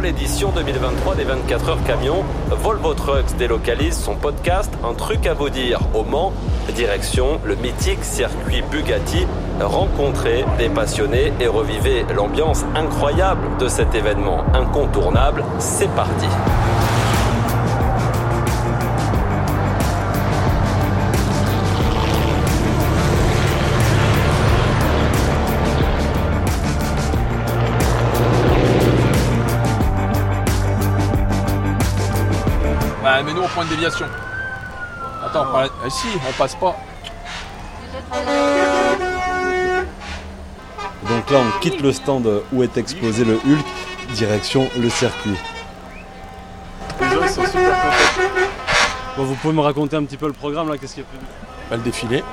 Pour l'édition 2023 des 24 heures camions, Volvo Trucks délocalise son podcast Un truc à vous dire au Mans. Direction le mythique circuit Bugatti. Rencontrez des passionnés et revivez l'ambiance incroyable de cet événement incontournable. C'est parti. Bah, mais nous, on prend une déviation. Attends, on prend la- euh, si, on passe pas. Donc là, on quitte le stand où est exposé le Hulk, direction le circuit. Les gens ils sont super contents. Bon, vous pouvez me raconter un petit peu le programme là, qu'est-ce qu'il y a prévu Bah, le défilé,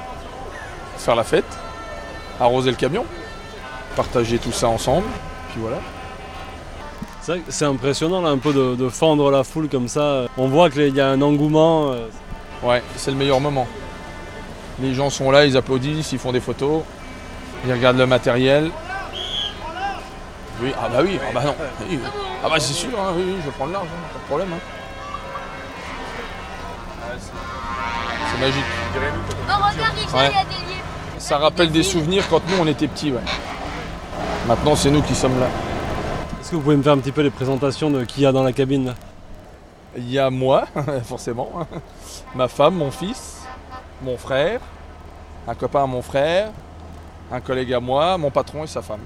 faire la fête, arroser le camion, partager tout ça ensemble, puis voilà. C'est impressionnant là, un peu de, de fendre la foule comme ça. On voit qu'il y a un engouement. euh, Ouais, c'est le meilleur moment. Les gens sont là, ils applaudissent, ils font des photos, ils regardent le matériel. Oui, ah bah oui, ah bah non. Oui. Ah bah c'est sûr, hein, oui, oui, je vais prendre large, hein, pas de problème. hein. C'est- magique. Oh, regarde, Richard, Ouais. il y a des lieux. Ça rappelle des souvenirs quand nous on était petits, ouais. Maintenant c'est nous qui sommes là. Est-ce que vous pouvez me faire un petit peu les présentations de qui y a dans la cabine? Il y a moi, forcément, ma femme, mon fils, mon frère, un copain à mon frère, un collègue à moi, mon patron et sa femme.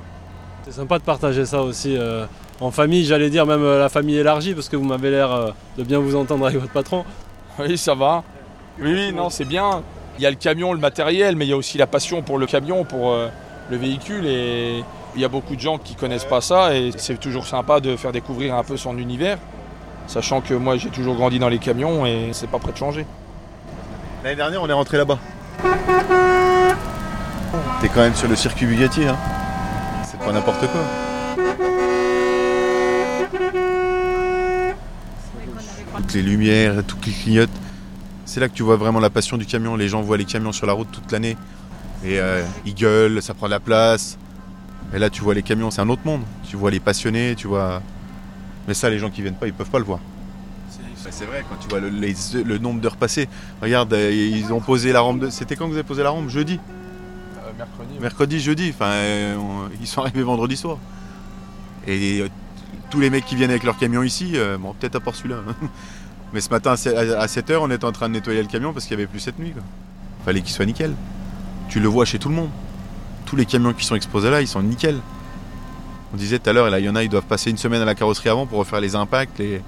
C'est sympa de partager ça aussi euh, en famille, j'allais dire même euh, la famille élargie, parce que vous m'avez l'air euh, de bien vous entendre avec votre patron. Oui, ça va. Oui, oui, non, c'est bien. Il y a le camion, le matériel, mais il y a aussi la passion pour le camion, pour le véhicule. Et il y a beaucoup de gens qui connaissent pas ça. Et c'est toujours sympa de faire découvrir un peu son univers. Sachant que moi, j'ai toujours grandi dans les camions et c'est pas prêt de changer. L'année dernière, on est rentré là-bas. T'es quand même sur le circuit Bugatti, hein. C'est pas n'importe quoi. Toutes les lumières, tout qui clignote. C'est là que tu vois vraiment la passion du camion. Les gens voient les camions sur la route toute l'année. Et euh, ils gueulent, ça prend de la place. Et là, tu vois les camions, c'est un autre monde. Tu vois les passionnés, tu vois. Mais ça, les gens qui viennent pas, ils peuvent pas le voir. C'est vrai, quand tu vois le, les- le nombre d'heures passées. Regarde, euh, ils ont posé la rampe. De... C'était quand que vous avez posé la rampe? Jeudi Euh, mercredi, Mercredi, jeudi. Enfin, euh, on- ils sont arrivés vendredi soir. Et euh, tous les mecs qui viennent avec leur camion ici, euh, bon, peut-être à part celui-là. hein. Mais ce matin, à 7h, on était en train de nettoyer le camion parce qu'il n'y avait plus cette nuit. Quoi. Fallait qu'il soit nickel. Tu le vois chez tout le monde. Tous les camions qui sont exposés là, ils sont nickel. On disait tout à l'heure, là, il y en a, ils doivent passer une semaine à la carrosserie avant pour refaire les impacts. Les...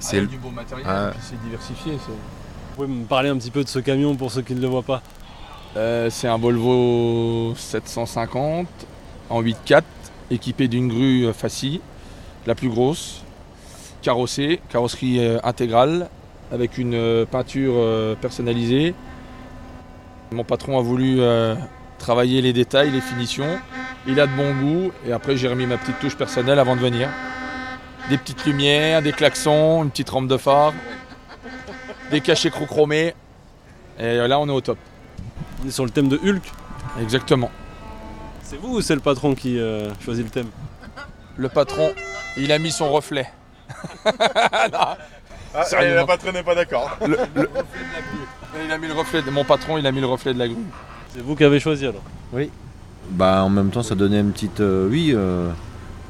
C'est le- du beau matériel, Ah. puis c'est diversifié. c'est- Vous pouvez me parler un petit peu de ce camion pour ceux qui ne le voient pas Euh, c'est un Volvo 750 en 8.4 équipé d'une grue euh, Fassi, la plus grosse, carrossée, carrosserie euh, intégrale avec une euh, peinture personnalisée. Mon patron a voulu euh, travailler les détails, les finitions. Il a de bon goût et après j'ai remis ma petite touche personnelle avant de venir. Des petites lumières, des klaxons, une petite rampe de phare, des cachets chromés. Et là on est au top. On est sur le thème de Hulk. Exactement. C'est vous ou c'est le patron qui euh, choisit le thème? Le patron, il a mis son reflet. Ah, Sérieusement. la patronne n'est pas d'accord. Il a mis le reflet de mon patron, il a mis le reflet de la grue. C'est vous qui avez choisi alors Bah en même temps ça donnait une petite euh, oui euh,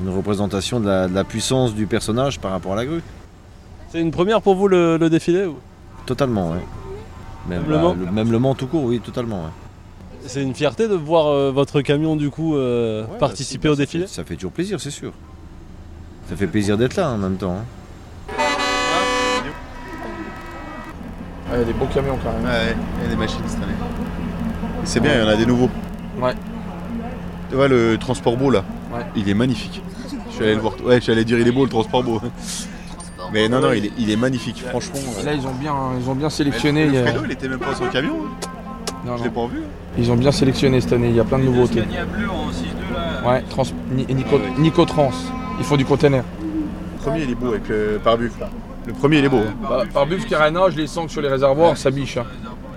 une représentation de la, de la puissance du personnage par rapport à la grue. C'est une première pour vous le, le défilé ou? Totalement ouais. Même, Même le bah, Mans le, même le Mans tout court, oui, totalement. ouais. C'est une fierté de voir euh, votre camion du coup euh, Ouais, participer bah, au si, bah, défilé? Ça fait, ça fait toujours plaisir, c'est sûr. Ça fait plaisir d'être là en même temps. hein. il y a des beaux camions quand même. Ouais, il y a des machines cette année. C'est bien, il y en a des nouveaux. Ouais. Tu vois le transport beau là Ouais. Il est magnifique. Je suis allé le voir. Ouais, je suis allé dire il est beau le transport beau. Mais non, non, il est, il est magnifique, franchement. Et Là ils ont bien, ils ont bien sélectionné. Le a- Fredo, il était même pas sur le camion. hein. Non, Je l'ai non. pas vu. Ils ont bien sélectionné cette année, il y a plein de nouveautés. Ouais, trans, Ni- Nico, Nicotrans, ils font du container. Le premier, il est beau avec le là. Le premier, il est beau. hein. Bah, par buff carénage, les sangles sur les réservoirs, ça biche. hein.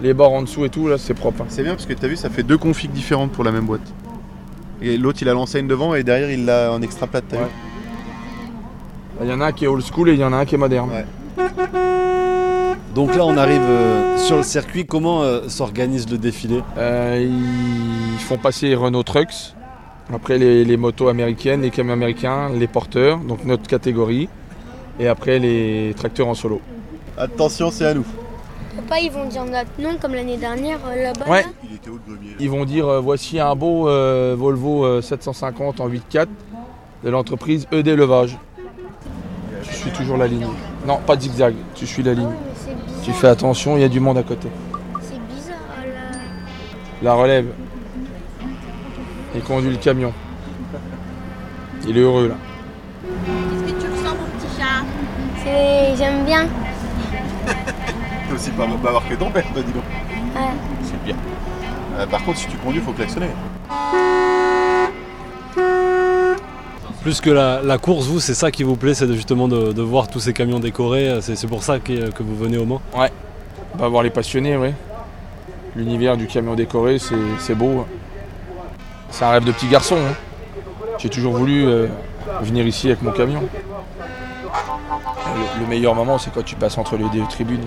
Les bords en dessous et tout, là c'est propre. hein. C'est bien parce que tu as vu, ça fait deux configs différentes pour la même boîte. Et l'autre, il a l'enseigne devant et derrière, il l'a en extra plate. t'as Ouais. vu Il y en a un qui est old school et il y en a un qui est moderne. Ouais. Donc là, on arrive euh, sur le circuit. Comment euh, s'organise le défilé? Euh, ils font passer Renault Trucks, après les, les motos américaines, les camions américains, les porteurs, donc notre catégorie, et après les tracteurs en solo. Attention, c'est à nous. Papa, ils vont dire notre nom comme l'année dernière euh, là-bas. Ouais. là. Il était haut de gremier. Ils vont dire euh, voici un beau euh, Volvo euh, 750 en 8.4 de l'entreprise ED Levage. Tu suis toujours la ligne. Non, pas de zigzag, tu suis la Ah ligne. ouais, bizarre. Tu fais attention, il y a du monde à côté. C'est bizarre là. La relève. Il conduit le camion. Il est heureux là. Qu'est-ce que tu ressens, mon petit chat? J'aime bien. Aussi pas bavard que ton père, toi, dis donc. Ouais. C'est bien. Euh, par contre, si tu conduis, faut klaxonner. Plus que la, la course, vous, c'est ça qui vous plaît, c'est de- justement de, de voir tous ces camions décorés. C'est c'est pour ça que, que vous venez au Mans. On va voir les passionnés, oui. L'univers du camion décoré, c'est c'est beau. hein. C'est un rêve de petit garçon. hein. J'ai toujours voulu euh, venir ici avec mon camion. Le, le meilleur moment, c'est quand tu passes entre les deux tribunes.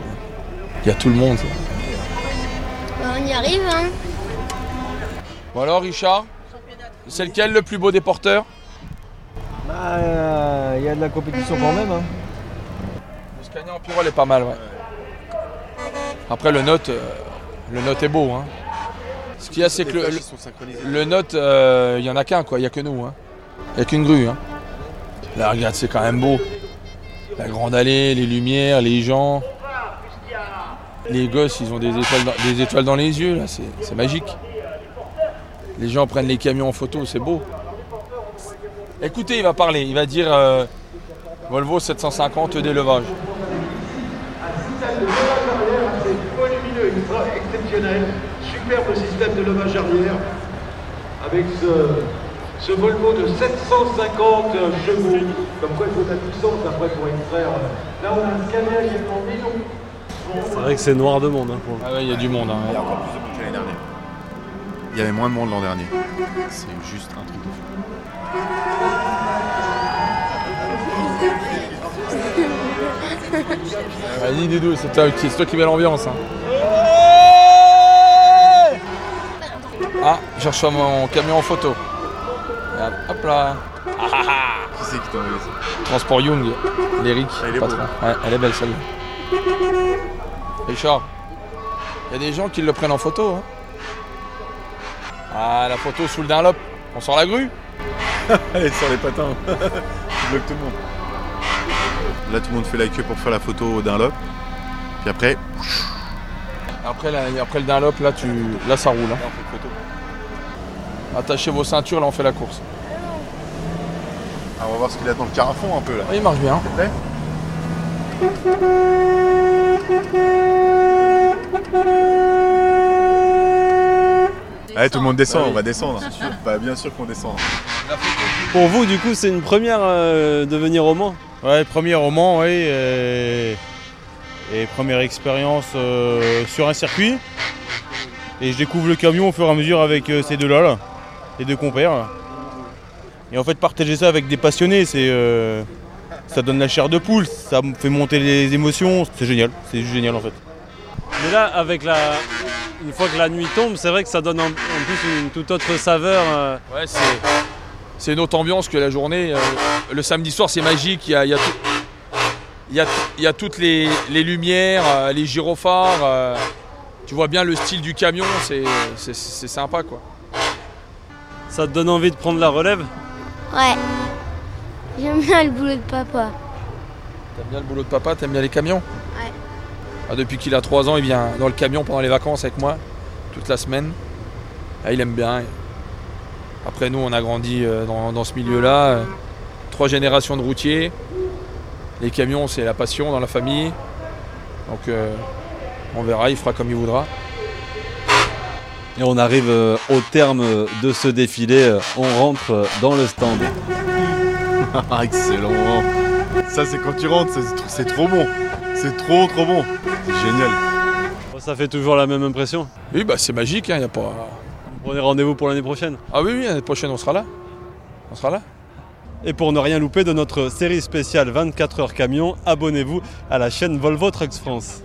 Il y a tout le monde. Bah, on y arrive, hein. Bon alors, Richard, c'est lequel le plus beau des porteurs? Bah, il y a de la compétition quand même. hein. Le Scania en Pirol est pas mal, ouais. Après, le note, euh, le note est beau. Hein. Ce qu'il y a, c'est que le, note, euh, il y en a qu'un, quoi. Il n'y a que nous. Hein. Il n'y a qu'une grue. Hein. Là, regarde, c'est quand même beau. La grande allée, les lumières, les gens. Les gosses, ils ont des étoiles dans, les yeux, là. C'est magique. Les gens prennent les camions en photo, c'est beau. Écoutez, il va parler. Il va dire euh, Volvo 750 d'élevage. Volumineux, superbe système de levage arrière avec ce, Volvo de 750 chevaux. Comme quoi il faut de la puissance après pour extraire. Là on a un scanner également bidon. C'est vrai que c'est noir de monde. hein, pour Ah ouais, il y a du monde. hein. Il y a encore plus de monde que l'année dernière. Il y avait moins de monde l'an dernier. C'est juste un truc de fou. Vas-y, Doudou, c'est toi, c'est toi qui mets l'ambiance. hein. Ah, je reçois mon camion en photo. Hop, là. Qui c'est qui t'a envoyé ça Transport Young, l'Eric, Elle est patron. Ouais, elle est belle celle-là. Richard, il y a des gens qui le prennent en photo. hein. Ah, la photo sous le Dunlop. On sort la grue Allez, sur les patins. tu bloques tout le monde. Là, tout le monde fait la queue pour faire la photo d'un lop. Puis après, après, là, après le Dunlop, là, tu... là ça roule. hein. là, on fait une photo. Attachez vos ceintures, là on fait la course. Ah, on va voir ce qu'il a dans le carafon un peu là. Ah, il marche bien. T'es prêt Allez, tout le monde descend, on va descendre. Bah, bien sûr qu'on descend. Pour vous, du coup, c'est une première euh, de venir au Mans? Ouais, premier roman, oui. Et, et première expérience euh, sur un circuit. Et je découvre le camion au fur et à mesure avec euh, ces deux-là, là, les deux compères. là. Et en fait, partager ça avec des passionnés, c'est, euh, ça donne la chair de poule, ça me fait monter les émotions. C'est génial, c'est juste génial en fait. Mais là, avec la... une fois que la nuit tombe, c'est vrai que ça donne en, en plus une toute autre saveur. euh, Ouais, c'est, c'est une autre ambiance que la journée. Euh, le samedi soir, c'est magique. Il y a, il y a tout- il y a- il y a toutes les, les lumières, euh, les gyrophares. euh, tu vois bien le style du camion, c'est, c'est, c'est sympa quoi. Ça te donne envie de prendre la relève? Ouais. J'aime bien le boulot de papa. T'aimes bien le boulot de papa, t'aimes bien les camions? Depuis qu'il a 3 ans, il vient dans le camion pendant les vacances avec moi, toute la semaine. Ah, il aime bien. Après, nous, on a grandi euh, dans, dans ce milieu-là. Trois générations de routiers. Les camions, c'est la passion dans la famille. Donc, euh, on verra, il fera comme il voudra. Et on arrive euh, au terme de ce défilé. On rentre dans le stand. Ah, excellent. Ça, c'est quand tu rentres, c'est, c'est trop bon. C'est trop, trop bon. C'est génial. Ça fait toujours la même impression. Oui, bah, c'est magique. hein, y a pas... Prenez rendez-vous pour l'année prochaine. Ah oui, oui, l'année prochaine, on sera là. On sera là. Et pour ne rien louper de notre série spéciale 24 heures camion, abonnez-vous à la chaîne Volvo Trucks France.